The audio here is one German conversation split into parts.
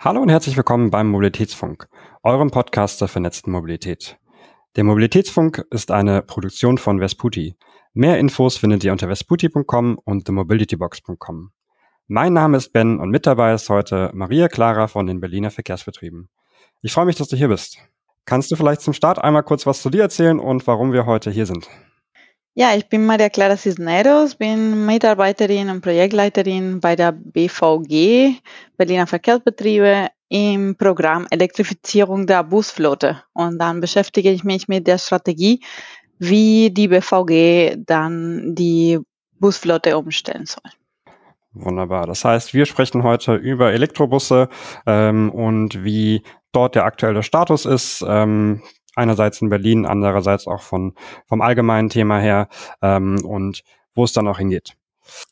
Hallo und herzlich willkommen beim Mobilitätsfunk, eurem Podcast der vernetzten Mobilität. Der Mobilitätsfunk ist eine Produktion von Vesputi. Mehr Infos findet ihr unter vesputi.com und themobilitybox.com. Mein Name ist Ben und mit dabei ist heute Maria Clara von den Berliner Verkehrsbetrieben. Ich freue mich, dass du hier bist. Kannst du vielleicht zum Start einmal kurz was zu dir erzählen und warum wir heute hier sind? Ja, ich bin Maria Clara Cisneros, bin Mitarbeiterin und Projektleiterin bei der BVG, Berliner Verkehrsbetriebe, im Programm Elektrifizierung der Busflotte. Und dann beschäftige ich mich mit der Strategie, wie die BVG dann die Busflotte umstellen soll. Wunderbar. Das heißt, wir sprechen heute über Elektrobusse ähm, und wie dort der aktuelle Status ist. Ähm, einerseits in Berlin, andererseits auch von, vom allgemeinen Thema her ähm, und wo es dann auch hingeht.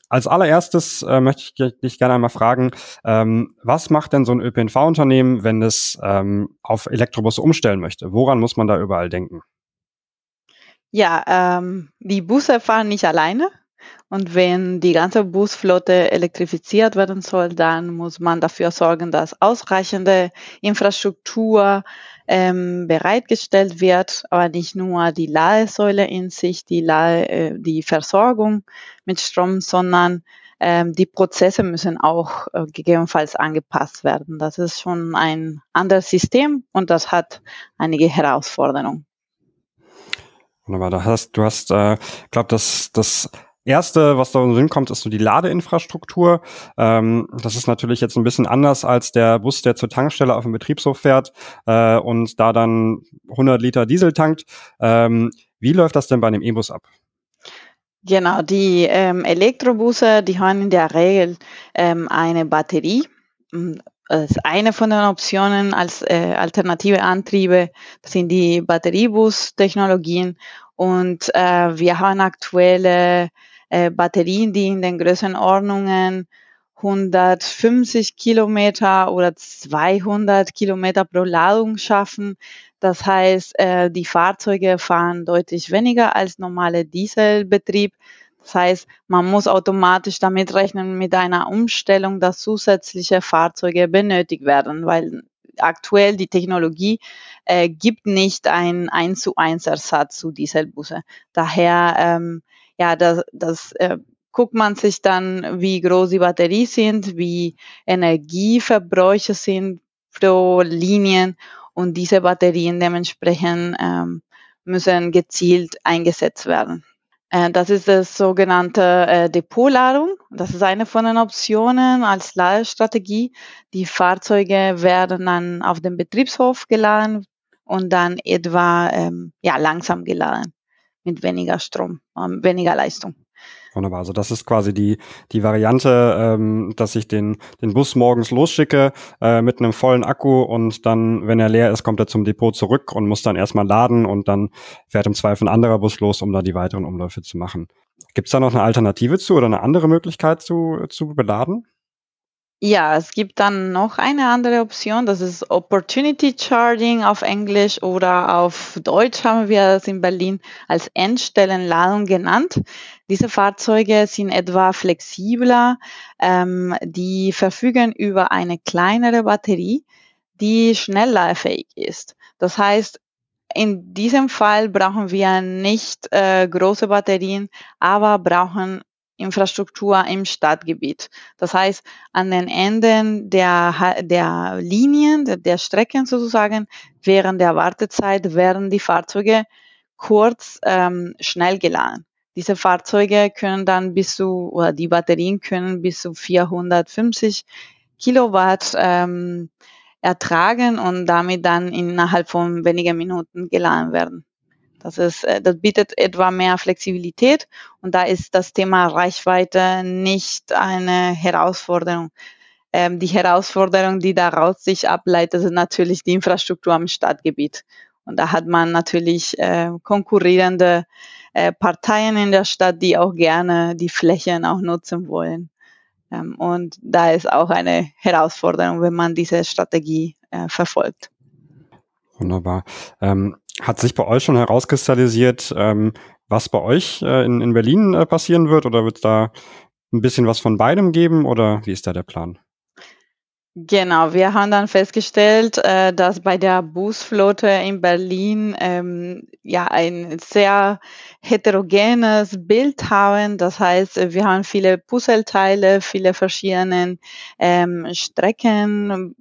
Als allererstes äh, möchte ich dich gerne einmal fragen, ähm, was macht denn so ein ÖPNV-Unternehmen, wenn es ähm, auf Elektrobusse umstellen möchte? Woran muss man da überall denken? Ja, ähm, die Busse fahren nicht alleine. Und wenn die ganze Busflotte elektrifiziert werden soll, dann muss man dafür sorgen, dass ausreichende Infrastruktur ähm, bereitgestellt wird, aber nicht nur die Ladesäule in sich, die, Lade, äh, die Versorgung mit Strom, sondern ähm, die Prozesse müssen auch äh, gegebenenfalls angepasst werden. Das ist schon ein anderes System und das hat einige Herausforderungen. Wunderbar, da hast, du hast, äh, glaube das, das Erste, was da in den Sinn kommt, ist so die Ladeinfrastruktur. Ähm, das ist natürlich jetzt ein bisschen anders als der Bus, der zur Tankstelle auf dem Betriebshof fährt äh, und da dann 100 Liter Diesel tankt. Ähm, wie läuft das denn bei einem E-Bus ab? Genau, die ähm, Elektrobusse, die haben in der Regel ähm, eine Batterie. Das ist eine von den Optionen als äh, alternative Antriebe. Das sind die Batteriebus-Technologien. Und äh, wir haben aktuelle äh, Batterien, die in den Größenordnungen 150 Kilometer oder 200 Kilometer pro Ladung schaffen. Das heißt, äh, die Fahrzeuge fahren deutlich weniger als normale Dieselbetrieb. Das heißt, man muss automatisch damit rechnen mit einer Umstellung, dass zusätzliche Fahrzeuge benötigt werden, weil aktuell die Technologie äh, gibt nicht ein 1 zu 1 Ersatz zu Dieselbusse. Daher ähm, ja, das, das äh, guckt man sich dann, wie groß die Batterie sind, wie Energieverbräuche sind pro Linien und diese Batterien dementsprechend ähm, müssen gezielt eingesetzt werden. Äh, das ist das sogenannte äh, Depotladung. Das ist eine von den Optionen als Ladestrategie. Die Fahrzeuge werden dann auf dem Betriebshof geladen und dann etwa ähm, ja, langsam geladen mit weniger Strom, ähm, weniger Leistung. Wunderbar. Also das ist quasi die, die Variante, ähm, dass ich den, den Bus morgens losschicke äh, mit einem vollen Akku und dann, wenn er leer ist, kommt er zum Depot zurück und muss dann erstmal laden und dann fährt im Zweifel ein anderer Bus los, um da die weiteren Umläufe zu machen. Gibt es da noch eine Alternative zu oder eine andere Möglichkeit zu, zu beladen? Ja, es gibt dann noch eine andere Option, das ist Opportunity Charging auf Englisch oder auf Deutsch haben wir es in Berlin als Endstellenladung genannt. Diese Fahrzeuge sind etwa flexibler, ähm, die verfügen über eine kleinere Batterie, die schnellladefähig ist. Das heißt, in diesem Fall brauchen wir nicht äh, große Batterien, aber brauchen Infrastruktur im Stadtgebiet. Das heißt, an den Enden der, der Linien, der, der Strecken sozusagen, während der Wartezeit werden die Fahrzeuge kurz ähm, schnell geladen. Diese Fahrzeuge können dann bis zu, oder die Batterien können bis zu 450 Kilowatt ähm, ertragen und damit dann innerhalb von wenigen Minuten geladen werden. Das, ist, äh, das bietet etwa mehr Flexibilität und da ist das Thema Reichweite nicht eine Herausforderung. Ähm, die Herausforderung, die daraus sich ableitet, ist natürlich die Infrastruktur am Stadtgebiet. Und da hat man natürlich äh, konkurrierende äh, Parteien in der Stadt, die auch gerne die Flächen auch nutzen wollen. Ähm, und da ist auch eine Herausforderung, wenn man diese Strategie äh, verfolgt. Wunderbar. Ähm, hat sich bei euch schon herauskristallisiert, ähm, was bei euch äh, in, in Berlin äh, passieren wird? Oder wird es da ein bisschen was von beidem geben? Oder wie ist da der Plan? Genau, wir haben dann festgestellt, äh, dass bei der Busflotte in Berlin ähm, ja ein sehr heterogenes Bild haben. Das heißt, wir haben viele Puzzleteile, viele verschiedene ähm, Strecken,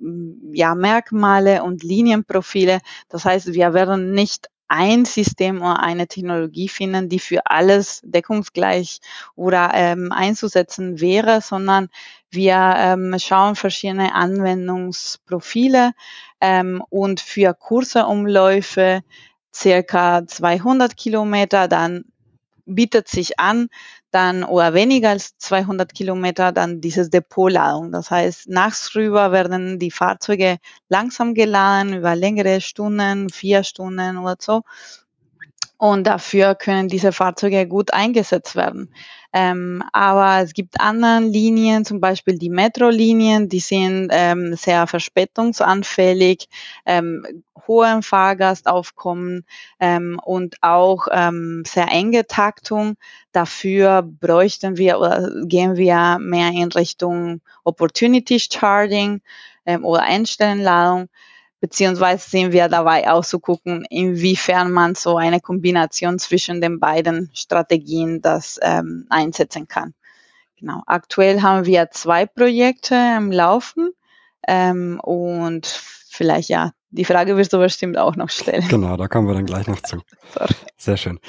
ja Merkmale und Linienprofile. Das heißt, wir werden nicht ein System oder eine Technologie finden, die für alles deckungsgleich oder ähm, einzusetzen wäre, sondern wir ähm, schauen verschiedene Anwendungsprofile ähm, und für kurze Umläufe circa 200 Kilometer, dann bietet sich an, dann oder weniger als 200 Kilometer dann dieses Depotladung. Das heißt, nachts rüber werden die Fahrzeuge langsam geladen über längere Stunden, vier Stunden oder so. Und dafür können diese Fahrzeuge gut eingesetzt werden. Ähm, aber es gibt andere Linien, zum Beispiel die Metrolinien, die sind ähm, sehr verspätungsanfällig, ähm, hohen Fahrgastaufkommen ähm, und auch ähm, sehr enge Taktung. Dafür bräuchten wir oder gehen wir mehr in Richtung Opportunity Charging ähm, oder Einstellenladung beziehungsweise sind wir dabei auch zu gucken, inwiefern man so eine Kombination zwischen den beiden Strategien das ähm, einsetzen kann. Genau. Aktuell haben wir zwei Projekte im Laufen ähm, und vielleicht ja, die Frage wirst du bestimmt auch noch stellen. Genau, da kommen wir dann gleich noch zu. Sorry. Sehr schön.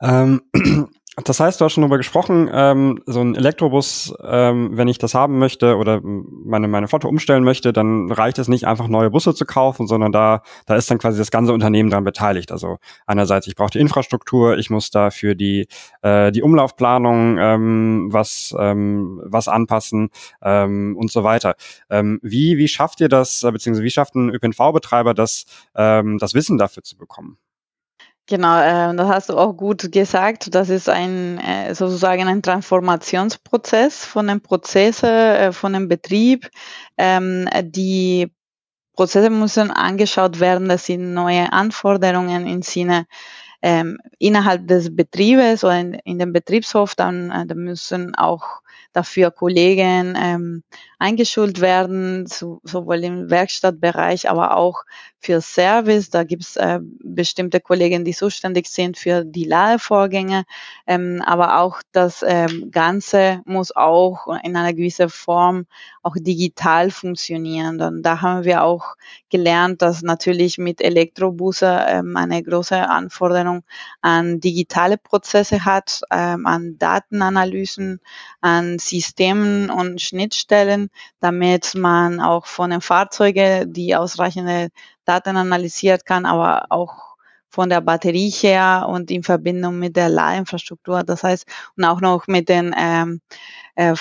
Ähm, das heißt, du hast schon darüber gesprochen, ähm, so ein Elektrobus, ähm, wenn ich das haben möchte oder meine, meine Flotte umstellen möchte, dann reicht es nicht einfach neue Busse zu kaufen, sondern da, da ist dann quasi das ganze Unternehmen daran beteiligt. Also einerseits, ich brauche die Infrastruktur, ich muss da für die, äh, die Umlaufplanung ähm, was, ähm, was anpassen ähm, und so weiter. Ähm, wie, wie schafft ihr das, beziehungsweise wie schafft ein ÖPNV-Betreiber das, ähm, das Wissen dafür zu bekommen? Genau, äh, das hast du auch gut gesagt. Das ist ein äh, sozusagen ein Transformationsprozess von den Prozessen, äh, von dem Betrieb. Ähm, die Prozesse müssen angeschaut werden, dass sie neue Anforderungen im Sinne ähm, innerhalb des Betriebes oder in, in dem Betriebshof, dann, äh, da müssen auch dafür Kollegen ähm, eingeschult werden, zu, sowohl im Werkstattbereich, aber auch für Service. Da gibt es äh, bestimmte Kollegen, die zuständig sind für die Ladevorgänge. Ähm, aber auch das ähm, Ganze muss auch in einer gewissen Form auch digital funktionieren. Und da haben wir auch gelernt, dass natürlich mit Elektrobusse ähm, eine große Anforderung an digitale Prozesse hat, ähm, an Datenanalysen, an Systemen und Schnittstellen, damit man auch von den Fahrzeugen die ausreichende Daten analysiert kann, aber auch von der Batterie her und in Verbindung mit der Ladeinfrastruktur. Das heißt, und auch noch mit den ähm, äh,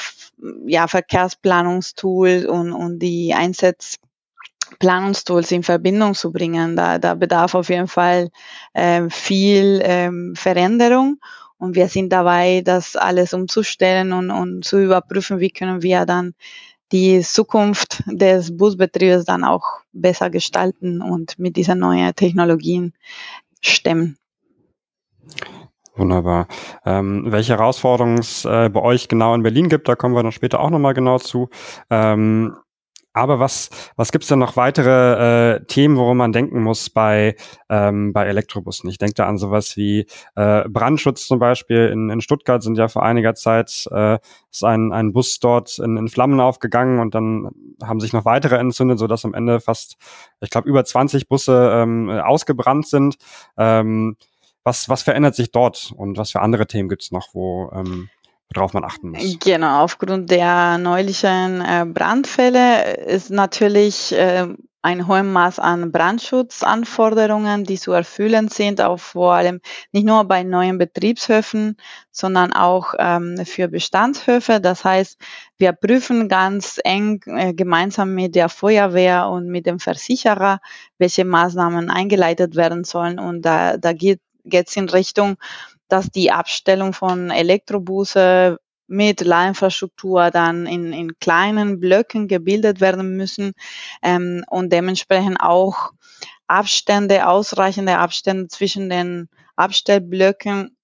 ja, Verkehrsplanungstools und, und die Einsatzplanungstools in Verbindung zu bringen. Da, da bedarf auf jeden Fall äh, viel ähm, Veränderung. Und wir sind dabei, das alles umzustellen und, und zu überprüfen, wie können wir dann die Zukunft des Busbetriebes dann auch besser gestalten und mit diesen neuen Technologien stemmen. Wunderbar. Ähm, welche Herausforderungen es äh, bei euch genau in Berlin gibt, da kommen wir dann später auch nochmal genau zu. Ähm, aber was, was gibt's denn noch weitere äh, Themen, worum man denken muss bei, ähm, bei Elektrobussen? Ich denke da an sowas wie äh, Brandschutz zum Beispiel. In, in Stuttgart sind ja vor einiger Zeit äh, ist ein, ein Bus dort in, in Flammen aufgegangen und dann haben sich noch weitere entzündet, sodass am Ende fast, ich glaube, über 20 Busse ähm, ausgebrannt sind. Ähm, was, was verändert sich dort und was für andere Themen gibt's noch, wo ähm, worauf man achten muss. Genau, aufgrund der neulichen äh, Brandfälle ist natürlich äh, ein hohes Maß an Brandschutzanforderungen, die zu erfüllen sind, auch vor allem nicht nur bei neuen Betriebshöfen, sondern auch ähm, für Bestandshöfe. Das heißt, wir prüfen ganz eng äh, gemeinsam mit der Feuerwehr und mit dem Versicherer, welche Maßnahmen eingeleitet werden sollen. Und da, da geht es in Richtung dass die Abstellung von Elektrobusse mit Ladinfrastruktur dann in, in kleinen Blöcken gebildet werden müssen ähm, und dementsprechend auch Abstände, ausreichende Abstände zwischen den Abstellblöcken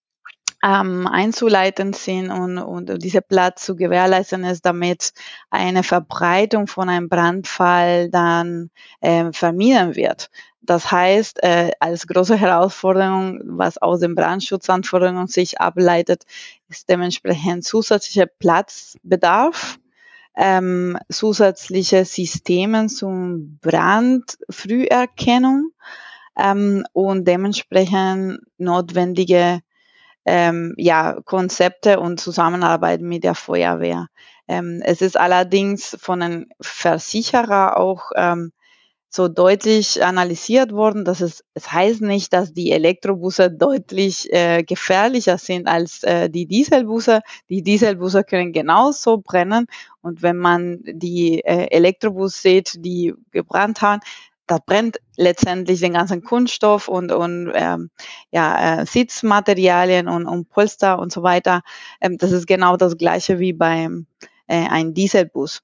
ähm, einzuleiten sind und, und diese Platz zu gewährleisten ist, damit eine Verbreitung von einem Brandfall dann äh, vermieden wird. Das heißt, äh, als große Herausforderung, was aus den Brandschutzanforderungen sich ableitet, ist dementsprechend zusätzlicher Platzbedarf, ähm, zusätzliche Systeme zum Brandfrüherkennung ähm, und dementsprechend notwendige ähm, ja, Konzepte und Zusammenarbeit mit der Feuerwehr. Ähm, es ist allerdings von einem Versicherer auch ähm, so deutlich analysiert worden, dass es, es heißt nicht, dass die Elektrobusse deutlich äh, gefährlicher sind als äh, die Dieselbusse. Die Dieselbusse können genauso brennen und wenn man die äh, Elektrobus sieht, die gebrannt haben, da brennt letztendlich den ganzen Kunststoff und, und ähm, ja, äh, Sitzmaterialien und, und Polster und so weiter. Ähm, das ist genau das gleiche wie beim äh, ein Dieselbus.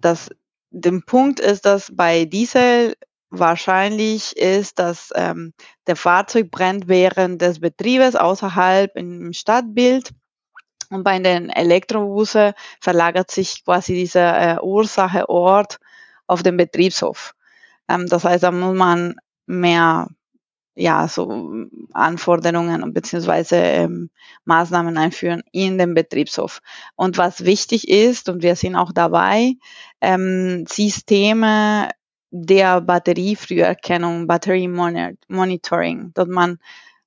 Das, der Punkt ist, dass bei Diesel wahrscheinlich ist, dass ähm, der Fahrzeug brennt während des Betriebes außerhalb im Stadtbild. Und bei den Elektrobusse verlagert sich quasi dieser äh, Ursacheort auf den Betriebshof. Ähm, das heißt, da muss man mehr ja, so Anforderungen bzw. Ähm, Maßnahmen einführen in den Betriebshof. Und was wichtig ist, und wir sind auch dabei, ähm, Systeme der Batteriefrüherkennung, Battery Monitoring, dass man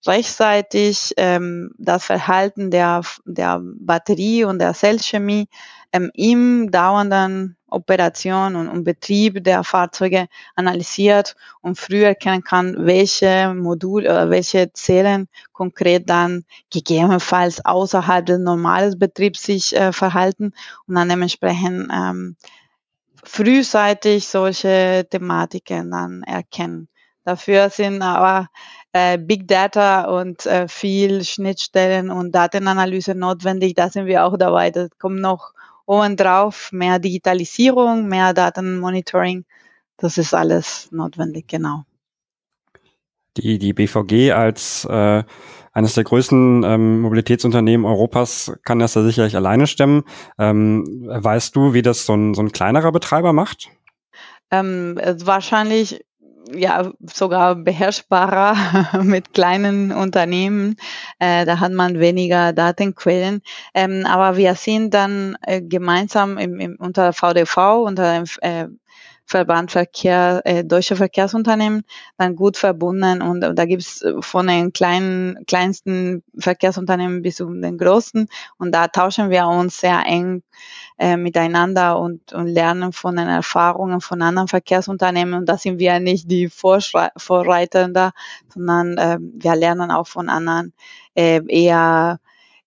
rechtzeitig ähm, das Verhalten der, der Batterie und der Zellchemie ähm, im dauernden Operation und, und Betrieb der Fahrzeuge analysiert und früh erkennen kann, welche Module oder welche Zellen konkret dann gegebenenfalls außerhalb des normalen Betriebs sich äh, verhalten und dann dementsprechend ähm, frühzeitig solche Thematiken dann erkennen. Dafür sind aber äh, Big Data und äh, viel Schnittstellen und Datenanalyse notwendig. Da sind wir auch dabei. Das kommt noch obendrauf mehr Digitalisierung, mehr Datenmonitoring. Das ist alles notwendig, genau. Die, die BVG als äh, eines der größten ähm, Mobilitätsunternehmen Europas kann das ja sicherlich alleine stemmen. Ähm, weißt du, wie das so ein, so ein kleinerer Betreiber macht? Ähm, wahrscheinlich ja sogar beherrschbarer mit kleinen Unternehmen. Äh, da hat man weniger Datenquellen. Ähm, aber wir sind dann äh, gemeinsam im, im, unter VDV, unter dem äh, Verband Verkehr, äh, Deutsche Verkehrsunternehmen, dann gut verbunden und, da gibt's von den kleinen, kleinsten Verkehrsunternehmen bis zu den großen und da tauschen wir uns sehr eng äh, miteinander und, und lernen von den Erfahrungen von anderen Verkehrsunternehmen und da sind wir nicht die Vorreiter da, sondern äh, wir lernen auch von anderen äh, eher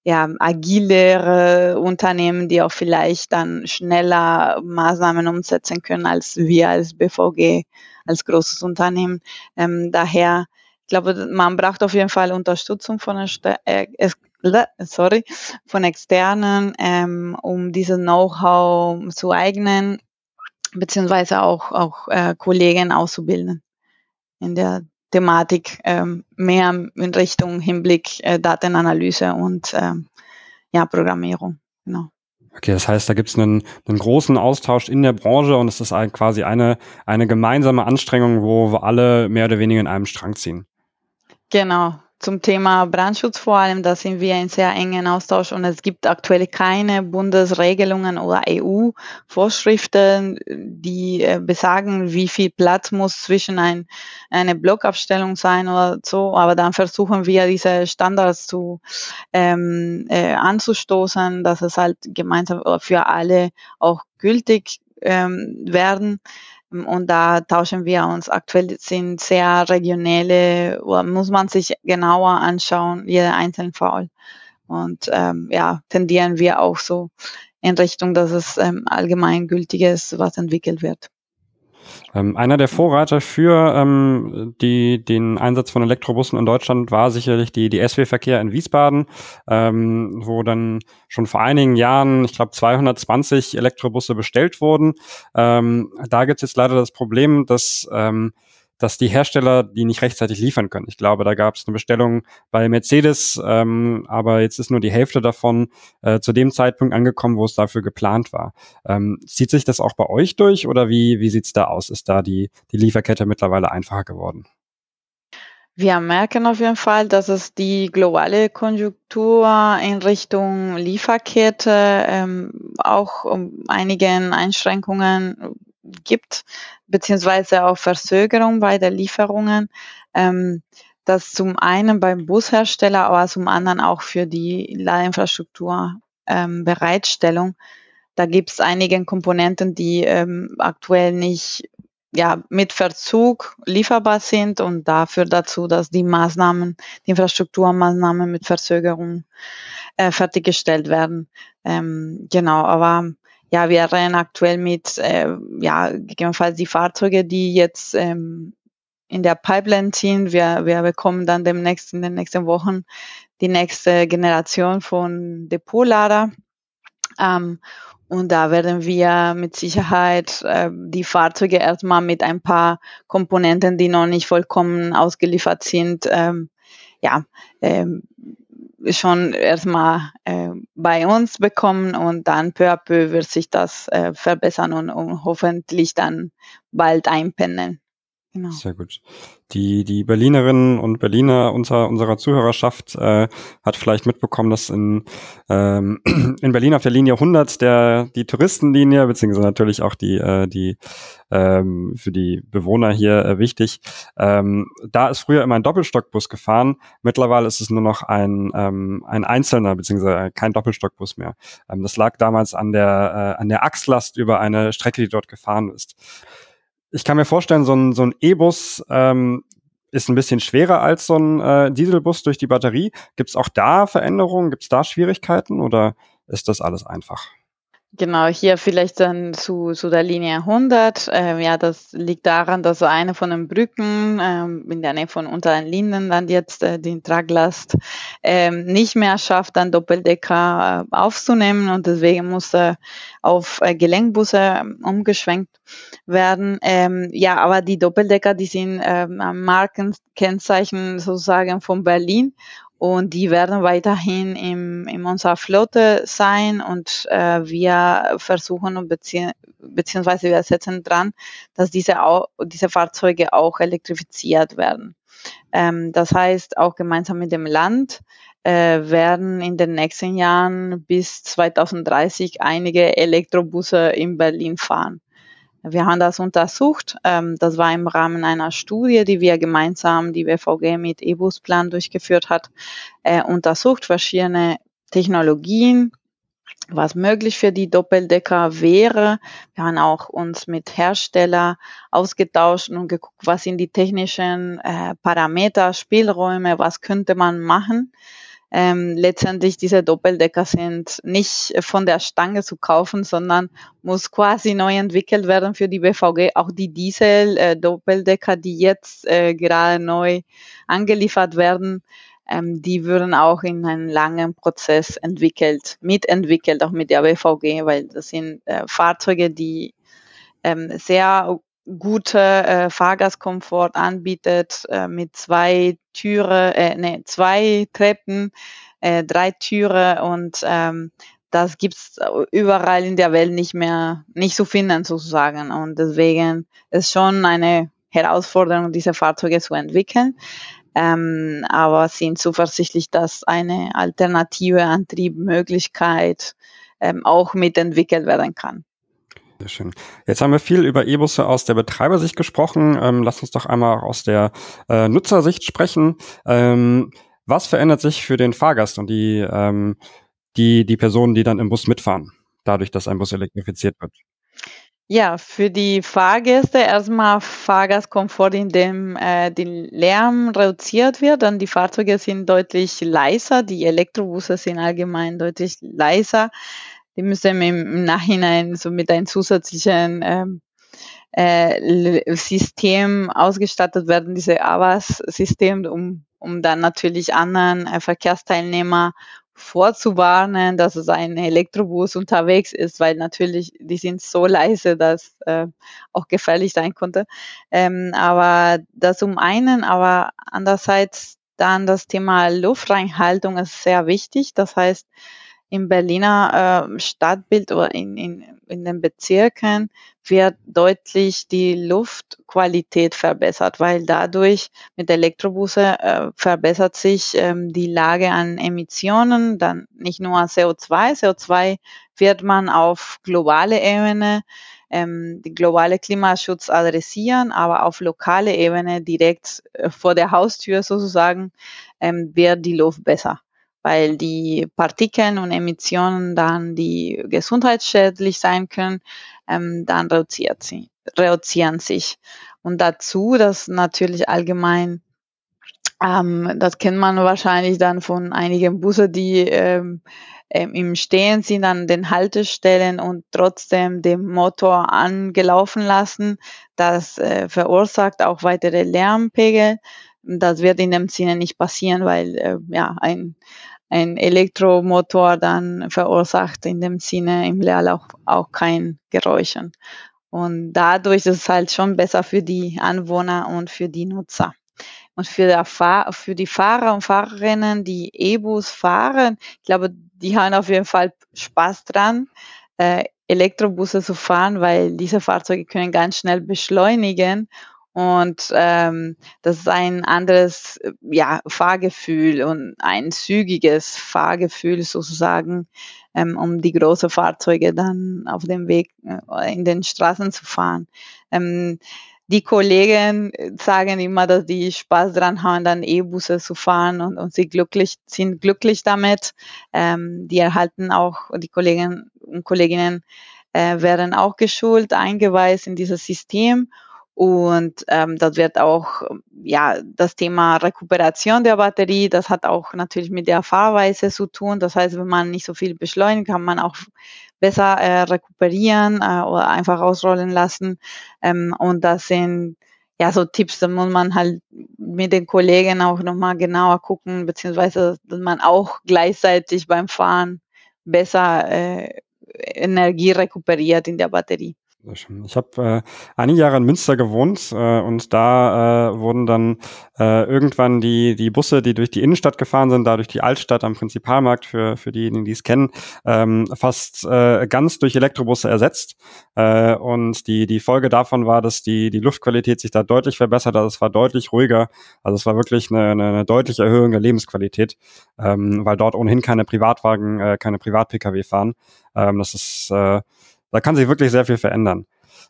ja, agilere Unternehmen, die auch vielleicht dann schneller Maßnahmen umsetzen können als wir als BVG, als großes Unternehmen. Ähm, daher, ich glaube, man braucht auf jeden Fall Unterstützung von, äh, sorry, von externen, ähm, um dieses Know-how zu eignen, beziehungsweise auch, auch äh, Kollegen auszubilden in der Thematik ähm, mehr in Richtung Hinblick äh, Datenanalyse und ähm, ja, Programmierung. Genau. Okay, das heißt, da gibt es einen, einen großen Austausch in der Branche und es ist ein, quasi eine, eine gemeinsame Anstrengung, wo wir alle mehr oder weniger in einem Strang ziehen. Genau, zum Thema Brandschutz vor allem, da sind wir in sehr engen Austausch und es gibt aktuell keine Bundesregelungen oder EU-Vorschriften, die äh, besagen, wie viel Platz muss zwischen ein, eine Blockabstellung sein oder so. Aber dann versuchen wir diese Standards zu ähm, äh, anzustoßen, dass es halt gemeinsam für alle auch gültig ähm, werden. Und da tauschen wir uns. Aktuell sind sehr regionale, muss man sich genauer anschauen, jeder einzelne Fall. Und ähm, ja, tendieren wir auch so in Richtung, dass es ähm, allgemeingültiges, was entwickelt wird. Ähm, einer der Vorreiter für ähm, die, den Einsatz von Elektrobussen in Deutschland war sicherlich die, die SW-Verkehr in Wiesbaden, ähm, wo dann schon vor einigen Jahren, ich glaube, 220 Elektrobusse bestellt wurden. Ähm, da gibt es jetzt leider das Problem, dass ähm, dass die Hersteller die nicht rechtzeitig liefern können. Ich glaube, da gab es eine Bestellung bei Mercedes, ähm, aber jetzt ist nur die Hälfte davon äh, zu dem Zeitpunkt angekommen, wo es dafür geplant war. Ähm, zieht sich das auch bei euch durch oder wie, wie sieht's da aus? Ist da die, die Lieferkette mittlerweile einfacher geworden? Wir merken auf jeden Fall, dass es die globale Konjunktur in Richtung Lieferkette ähm, auch um einigen Einschränkungen gibt, beziehungsweise auch Verzögerung bei der Lieferungen. Ähm, das zum einen beim Bushersteller, aber zum anderen auch für die Ladeinfrastruktur ähm. Da gibt es einige Komponenten, die ähm, aktuell nicht ja, mit Verzug lieferbar sind und dafür dazu, dass die Maßnahmen, die Infrastrukturmaßnahmen mit Verzögerung äh, fertiggestellt werden. Ähm, genau, aber ja, wir rennen aktuell mit, äh, ja, gegebenenfalls die Fahrzeuge, die jetzt ähm, in der Pipeline ziehen. Wir, wir bekommen dann demnächst in den nächsten Wochen die nächste Generation von Depotlader. Ähm, und da werden wir mit Sicherheit äh, die Fahrzeuge erstmal mit ein paar Komponenten, die noch nicht vollkommen ausgeliefert sind, ähm, ja, ähm, schon erstmal äh, bei uns bekommen und dann peu à peu wird sich das äh, verbessern und, und hoffentlich dann bald einpendeln. Genau. Sehr gut. Die, die Berlinerinnen und Berliner unter unserer Zuhörerschaft äh, hat vielleicht mitbekommen, dass in, ähm, in Berlin auf der Linie 100 der die Touristenlinie, beziehungsweise natürlich auch die, äh, die ähm, für die Bewohner hier äh, wichtig, ähm, da ist früher immer ein Doppelstockbus gefahren. Mittlerweile ist es nur noch ein, ähm, ein einzelner, beziehungsweise kein Doppelstockbus mehr. Ähm, das lag damals an der, äh, an der Achslast über eine Strecke, die dort gefahren ist ich kann mir vorstellen, so ein, so ein E-Bus ähm, ist ein bisschen schwerer als so ein äh, Dieselbus durch die Batterie. Gibt es auch da Veränderungen? Gibt es da Schwierigkeiten oder ist das alles einfach? Genau, hier vielleicht dann zu, zu der Linie 100. Ähm, ja, das liegt daran, dass eine von den Brücken ähm, in der Nähe von Unteren Linden dann jetzt äh, die Traglast ähm, nicht mehr schafft, dann Doppeldecker äh, aufzunehmen und deswegen auf äh, Gelenkbusse ähm, umgeschwenkt werden. Ähm, ja, aber die Doppeldecker, die sind ähm, Markenkennzeichen sozusagen von Berlin und die werden weiterhin im, in unserer Flotte sein und äh, wir versuchen bezieh beziehungsweise wir setzen dran, dass diese, auch, diese Fahrzeuge auch elektrifiziert werden. Ähm, das heißt, auch gemeinsam mit dem Land äh, werden in den nächsten Jahren bis 2030 einige Elektrobusse in Berlin fahren. Wir haben das untersucht. Ähm, das war im Rahmen einer Studie, die wir gemeinsam, die BVG mit E-Bus-Plan durchgeführt hat, äh, untersucht verschiedene Technologien, was möglich für die Doppeldecker wäre. Wir haben auch uns mit Hersteller ausgetauscht und geguckt, was sind die technischen äh, Parameter, Spielräume, was könnte man machen ähm, letztendlich diese Doppeldecker sind nicht von der Stange zu kaufen, sondern muss quasi neu entwickelt werden für die BVG. Auch die Diesel-Doppeldecker, äh, die jetzt äh, gerade neu angeliefert werden, ähm, die würden auch in einem langen Prozess entwickelt, mitentwickelt, auch mit der BVG, weil das sind äh, Fahrzeuge, die ähm, sehr gute äh, Fahrgastkomfort anbietet äh, mit zwei Türe, äh, nee, zwei Treppen, äh, drei Türe und ähm, das gibt's überall in der Welt nicht mehr, nicht zu finden sozusagen. Und deswegen ist schon eine Herausforderung, diese Fahrzeuge zu entwickeln. Ähm, aber sind zuversichtlich, dass eine alternative Antriebmöglichkeit ähm, auch mitentwickelt werden kann. Sehr schön. Jetzt haben wir viel über E-Busse aus der Betreibersicht gesprochen. Ähm, lass uns doch einmal aus der äh, Nutzersicht sprechen. Ähm, was verändert sich für den Fahrgast und die, ähm, die, die Personen, die dann im Bus mitfahren, dadurch, dass ein Bus elektrifiziert wird? Ja, für die Fahrgäste erstmal Fahrgastkomfort, in dem äh, der Lärm reduziert wird. Dann die Fahrzeuge sind deutlich leiser, die Elektrobusse sind allgemein deutlich leiser die müssen im Nachhinein so mit einem zusätzlichen ähm, äh, System ausgestattet werden, diese AWAS-System, um, um dann natürlich anderen äh, Verkehrsteilnehmer vorzuwarnen, dass es ein Elektrobus unterwegs ist, weil natürlich die sind so leise, dass äh, auch gefährlich sein konnte. Ähm, aber das um einen, aber andererseits dann das Thema Luftreinhaltung ist sehr wichtig. Das heißt, im Berliner äh, Stadtbild oder in, in, in den Bezirken wird deutlich die Luftqualität verbessert, weil dadurch mit Elektrobusse äh, verbessert sich ähm, die Lage an Emissionen, dann nicht nur CO2. CO2 wird man auf globale Ebene ähm, den globale Klimaschutz adressieren, aber auf lokale Ebene direkt äh, vor der Haustür sozusagen ähm, wird die Luft besser weil die Partikeln und Emissionen dann, die gesundheitsschädlich sein können, ähm, dann reduziert sie, reduzieren sich. Und dazu, dass natürlich allgemein, ähm, das kennt man wahrscheinlich dann von einigen Busse, die ähm, ähm, im Stehen sind an den Haltestellen und trotzdem den Motor angelaufen lassen. Das äh, verursacht auch weitere Lärmpegel. Das wird in dem Sinne nicht passieren, weil äh, ja ein ein Elektromotor dann verursacht in dem Sinne im Leerlauf auch kein Geräuschen. Und dadurch ist es halt schon besser für die Anwohner und für die Nutzer. Und für, für die Fahrer und Fahrerinnen, die E-Bus fahren, ich glaube, die haben auf jeden Fall Spaß dran, äh, Elektrobusse zu fahren, weil diese Fahrzeuge können ganz schnell beschleunigen und ähm, das ist ein anderes ja, Fahrgefühl und ein zügiges Fahrgefühl sozusagen, ähm, um die großen Fahrzeuge dann auf dem Weg äh, in den Straßen zu fahren. Ähm, die Kollegen sagen immer, dass die Spaß dran haben, dann E-Busse zu fahren und, und sie glücklich sind glücklich damit. Ähm, die erhalten auch, die Kollegen und Kolleginnen äh, werden auch geschult, eingeweist in dieses System und ähm, das wird auch, ja, das Thema Rekuperation der Batterie, das hat auch natürlich mit der Fahrweise zu tun. Das heißt, wenn man nicht so viel beschleunigt, kann man auch besser äh, rekuperieren äh, oder einfach ausrollen lassen. Ähm, und das sind ja so Tipps, da muss man halt mit den Kollegen auch nochmal genauer gucken, beziehungsweise dass man auch gleichzeitig beim Fahren besser äh, Energie rekuperiert in der Batterie. Ich habe äh, einige Jahre in Münster gewohnt äh, und da äh, wurden dann äh, irgendwann die, die Busse, die durch die Innenstadt gefahren sind, da durch die Altstadt am Prinzipalmarkt für, für diejenigen, die es kennen, ähm, fast äh, ganz durch Elektrobusse ersetzt. Äh, und die, die Folge davon war, dass die, die Luftqualität sich da deutlich verbessert hat. Es war deutlich ruhiger. Also es war wirklich eine, eine, eine deutliche Erhöhung der Lebensqualität, ähm, weil dort ohnehin keine Privatwagen, äh, keine Privat-Pkw fahren. Ähm, das ist äh, da kann sich wirklich sehr viel verändern.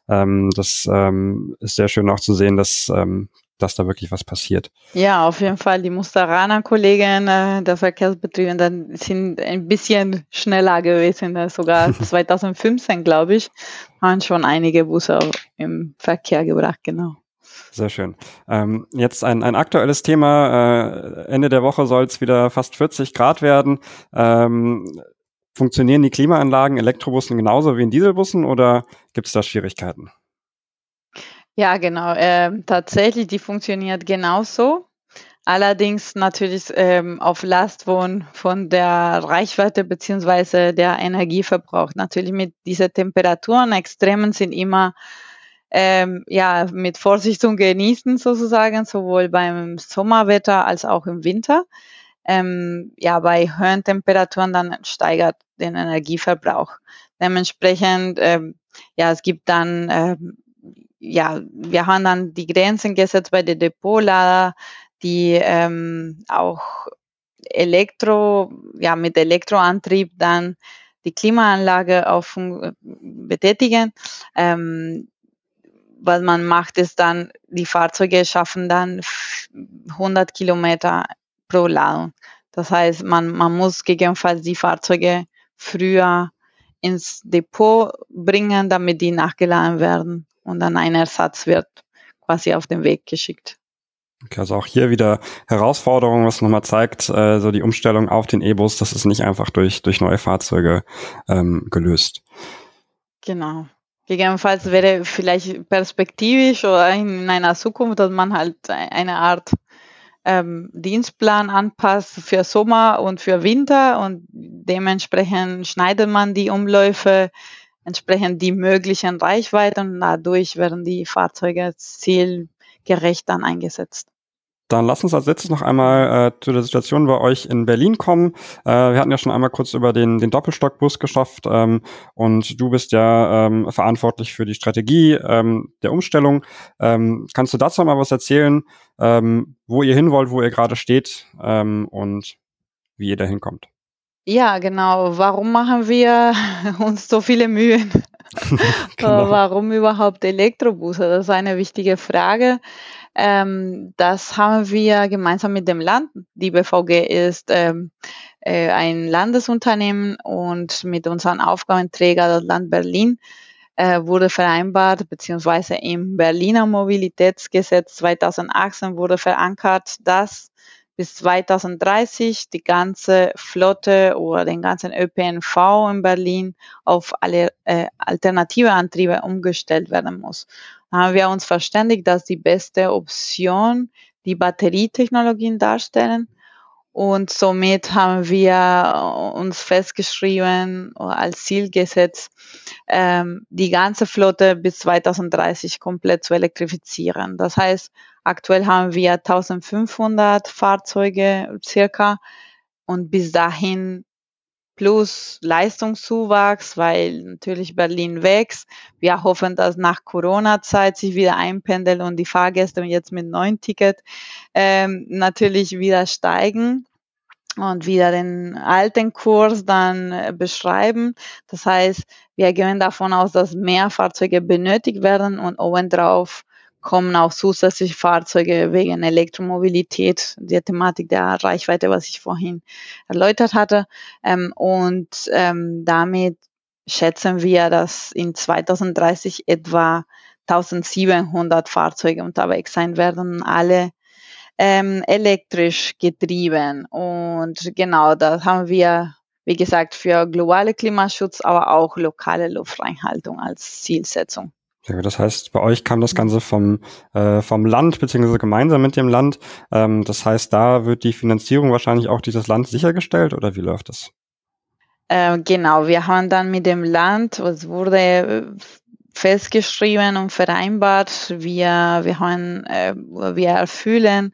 Ähm, das ähm, ist sehr schön auch zu sehen, dass, ähm, dass da wirklich was passiert. Ja, auf jeden Fall. Die Musteraner Kollegen äh, der Verkehrsbetriebe sind ein bisschen schneller gewesen. Äh, sogar 2015, glaube ich, haben schon einige Busse im Verkehr gebracht, genau. Sehr schön. Ähm, jetzt ein, ein aktuelles Thema. Äh, Ende der Woche soll es wieder fast 40 Grad werden. Ähm, Funktionieren die Klimaanlagen Elektrobussen genauso wie in Dieselbussen oder gibt es da Schwierigkeiten? Ja, genau. Ähm, tatsächlich, die funktioniert genauso. Allerdings natürlich ähm, auf Last von, von der Reichweite beziehungsweise der Energieverbrauch. Natürlich mit diesen Temperaturen, Extremen sind immer ähm, ja, mit Vorsicht zu genießen sozusagen, sowohl beim Sommerwetter als auch im Winter ähm, ja, bei höheren Temperaturen dann steigert den Energieverbrauch. Dementsprechend, ähm, ja, es gibt dann, ähm, ja, wir haben dann die Grenzen gesetzt bei der Depotlader, die ähm, auch Elektro, ja, mit Elektroantrieb dann die Klimaanlage auf betätigen. Ähm, was man macht, ist dann, die Fahrzeuge schaffen dann 100 Kilometer pro Ladung. Das heißt, man, man muss gegebenenfalls die Fahrzeuge früher ins Depot bringen, damit die nachgeladen werden und dann ein Ersatz wird quasi auf den Weg geschickt. Okay, also auch hier wieder Herausforderung, was nochmal zeigt, äh, so die Umstellung auf den E-Bus, das ist nicht einfach durch, durch neue Fahrzeuge ähm, gelöst. Genau. Gegebenenfalls wäre vielleicht perspektivisch oder in einer Zukunft, dass man halt eine Art ähm, Dienstplan anpasst für Sommer und für Winter und dementsprechend schneidet man die Umläufe entsprechend die möglichen Reichweiten und dadurch werden die Fahrzeuge zielgerecht dann eingesetzt. Dann lass uns als letztes noch einmal äh, zu der Situation bei euch in Berlin kommen. Äh, wir hatten ja schon einmal kurz über den, den Doppelstockbus geschafft ähm, und du bist ja ähm, verantwortlich für die Strategie ähm, der Umstellung. Ähm, kannst du dazu mal was erzählen, ähm, wo ihr hin wollt, wo ihr gerade steht ähm, und wie ihr da hinkommt? Ja, genau. Warum machen wir uns so viele Mühen? genau. Warum überhaupt Elektrobusse? Das ist eine wichtige Frage. Ähm, das haben wir gemeinsam mit dem Land. Die BVG ist ähm, äh, ein Landesunternehmen und mit unseren Aufgabenträger, das Land Berlin, äh, wurde vereinbart, beziehungsweise im Berliner Mobilitätsgesetz 2018 wurde verankert, dass bis 2030 die ganze Flotte oder den ganzen ÖPNV in Berlin auf alle äh, alternative Antriebe umgestellt werden muss. Haben wir uns verständigt, dass die beste Option die Batterietechnologien darstellen. Und somit haben wir uns festgeschrieben als Ziel gesetzt, ähm, die ganze Flotte bis 2030 komplett zu elektrifizieren. Das heißt, Aktuell haben wir 1500 Fahrzeuge circa und bis dahin plus Leistungszuwachs, weil natürlich Berlin wächst. Wir hoffen, dass nach Corona-Zeit sich wieder einpendeln und die Fahrgäste jetzt mit neuen Ticket ähm, natürlich wieder steigen und wieder den alten Kurs dann äh, beschreiben. Das heißt, wir gehen davon aus, dass mehr Fahrzeuge benötigt werden und obendrauf kommen auch zusätzliche Fahrzeuge wegen Elektromobilität, der Thematik der Reichweite, was ich vorhin erläutert hatte. Ähm, und ähm, damit schätzen wir, dass in 2030 etwa 1700 Fahrzeuge unterwegs sein werden, alle ähm, elektrisch getrieben. Und genau, da haben wir, wie gesagt, für globale Klimaschutz, aber auch lokale Luftreinhaltung als Zielsetzung. Das heißt, bei euch kam das Ganze vom, äh, vom Land beziehungsweise gemeinsam mit dem Land. Ähm, das heißt, da wird die Finanzierung wahrscheinlich auch dieses Land sichergestellt oder wie läuft das? Äh, genau, wir haben dann mit dem Land, es wurde äh, festgeschrieben und vereinbart, wir, wir, haben, äh, wir erfüllen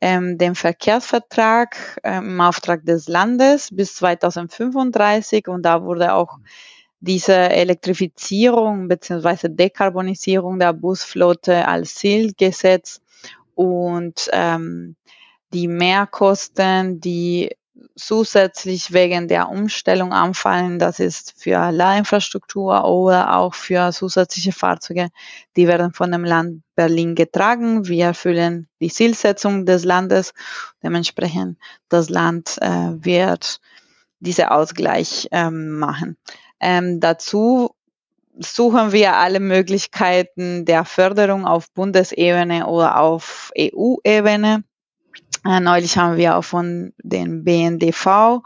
ähm, den Verkehrsvertrag äh, im Auftrag des Landes bis 2035 und da wurde auch diese Elektrifizierung bzw. Dekarbonisierung der Busflotte als Ziel gesetzt und ähm, die Mehrkosten, die zusätzlich wegen der Umstellung anfallen, das ist für Ladeinfrastruktur oder auch für zusätzliche Fahrzeuge, die werden von dem Land Berlin getragen. Wir erfüllen die Zielsetzung des Landes. Dementsprechend das Land äh, wird diese Ausgleich ähm, machen. Ähm, dazu suchen wir alle Möglichkeiten der Förderung auf Bundesebene oder auf EU-Ebene. Äh, neulich haben wir auch von den BNDV,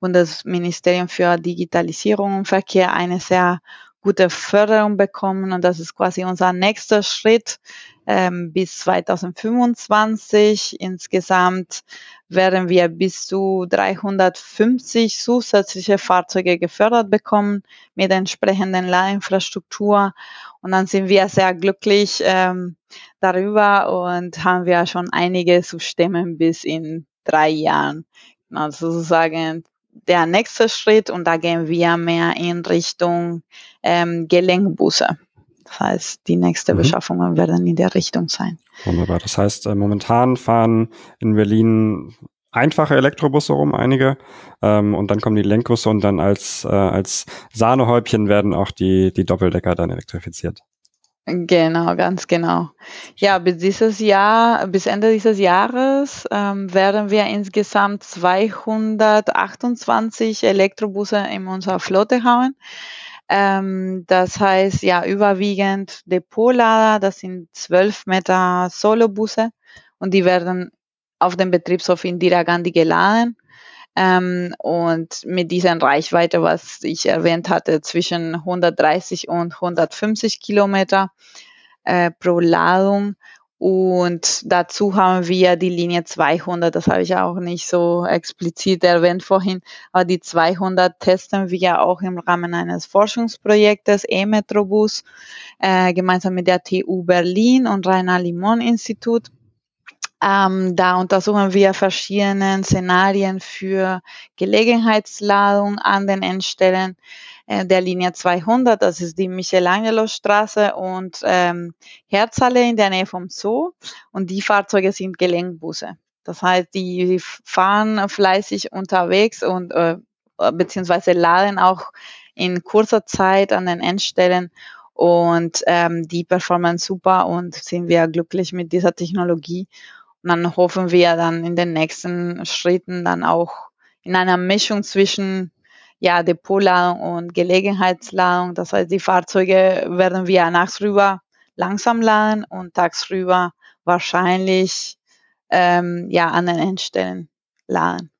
Bundesministerium für Digitalisierung und Verkehr, eine sehr gute Förderung bekommen und das ist quasi unser nächster Schritt ähm, bis 2025. Insgesamt werden wir bis zu 350 zusätzliche Fahrzeuge gefördert bekommen mit entsprechenden Ladeinfrastruktur. Und dann sind wir sehr glücklich ähm, darüber und haben wir schon einige zu stemmen bis in drei Jahren. Also sozusagen der nächste Schritt und da gehen wir mehr in Richtung ähm, Gelenkbusse. Das heißt, die nächste mhm. Beschaffungen werden in der Richtung sein. Wunderbar. Das heißt, äh, momentan fahren in Berlin einfache Elektrobusse rum, einige, ähm, und dann kommen die Lenkbusse und dann als, äh, als Sahnehäubchen werden auch die, die Doppeldecker dann elektrifiziert. Genau, ganz genau. Ja, bis dieses Jahr, bis Ende dieses Jahres ähm, werden wir insgesamt 228 Elektrobusse in unserer Flotte haben. Ähm, das heißt ja überwiegend Depotlader, das sind 12 Meter Solobusse und die werden auf dem Betriebshof in Diragandi geladen. Ähm, und mit dieser Reichweite, was ich erwähnt hatte, zwischen 130 und 150 Kilometer äh, pro Ladung. Und dazu haben wir die Linie 200, das habe ich auch nicht so explizit erwähnt vorhin, aber die 200 testen wir auch im Rahmen eines Forschungsprojektes E-Metrobus äh, gemeinsam mit der TU Berlin und Rainer Limon Institut. Ähm, da untersuchen wir verschiedene Szenarien für Gelegenheitsladung an den Endstellen der Linie 200. Das ist die Michelangelo-Straße und ähm, Herzhalle in der Nähe vom Zoo. Und die Fahrzeuge sind Gelenkbusse. Das heißt, die fahren fleißig unterwegs und äh, beziehungsweise laden auch in kurzer Zeit an den Endstellen und ähm, die performen super und sind wir glücklich mit dieser Technologie und dann hoffen wir dann in den nächsten Schritten dann auch in einer Mischung zwischen ja, Depotladung und Gelegenheitsladung. Das heißt, die Fahrzeuge werden wir nachts langsam laden und tagsüber wahrscheinlich ähm, ja, an den Endstellen laden.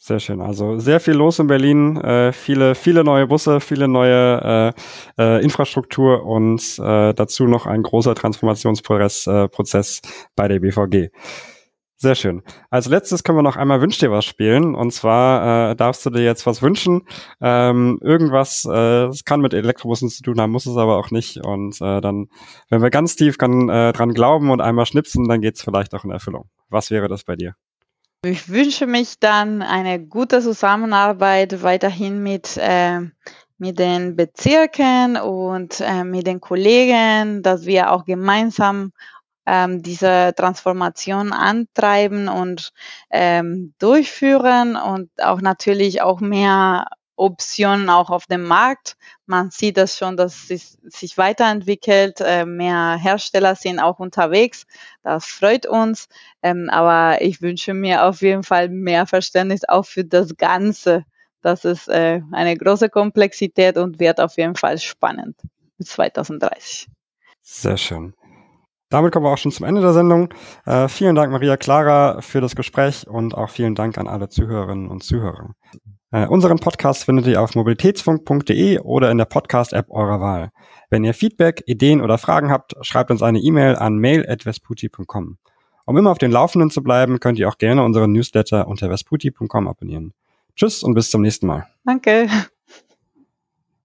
Sehr schön. Also sehr viel los in Berlin, äh, viele, viele neue Busse, viele neue äh, äh, Infrastruktur und äh, dazu noch ein großer Transformationsprozess äh, Prozess bei der BVG. Sehr schön. Als letztes können wir noch einmal Wünsch dir was spielen. Und zwar äh, darfst du dir jetzt was wünschen. Ähm, irgendwas, äh, es kann mit Elektrobussen zu tun haben, muss es aber auch nicht. Und äh, dann, wenn wir ganz tief kann, äh, dran glauben und einmal schnipsen, dann geht's vielleicht auch in Erfüllung. Was wäre das bei dir? Ich wünsche mich dann eine gute Zusammenarbeit weiterhin mit, äh, mit den Bezirken und äh, mit den Kollegen, dass wir auch gemeinsam ähm, diese Transformation antreiben und ähm, durchführen und auch natürlich auch mehr Optionen auch auf dem Markt. Man sieht das schon, dass es sich weiterentwickelt. Äh, mehr Hersteller sind auch unterwegs. Das freut uns. Ähm, aber ich wünsche mir auf jeden Fall mehr Verständnis auch für das Ganze. Das ist äh, eine große Komplexität und wird auf jeden Fall spannend bis 2030. Sehr schön. Damit kommen wir auch schon zum Ende der Sendung. Äh, vielen Dank, Maria Clara, für das Gespräch und auch vielen Dank an alle Zuhörerinnen und Zuhörer. Äh, unseren Podcast findet ihr auf mobilitätsfunk.de oder in der Podcast-App eurer Wahl. Wenn ihr Feedback, Ideen oder Fragen habt, schreibt uns eine E-Mail an mail.vesputi.com. Um immer auf den Laufenden zu bleiben, könnt ihr auch gerne unseren Newsletter unter vesputi.com abonnieren. Tschüss und bis zum nächsten Mal. Danke.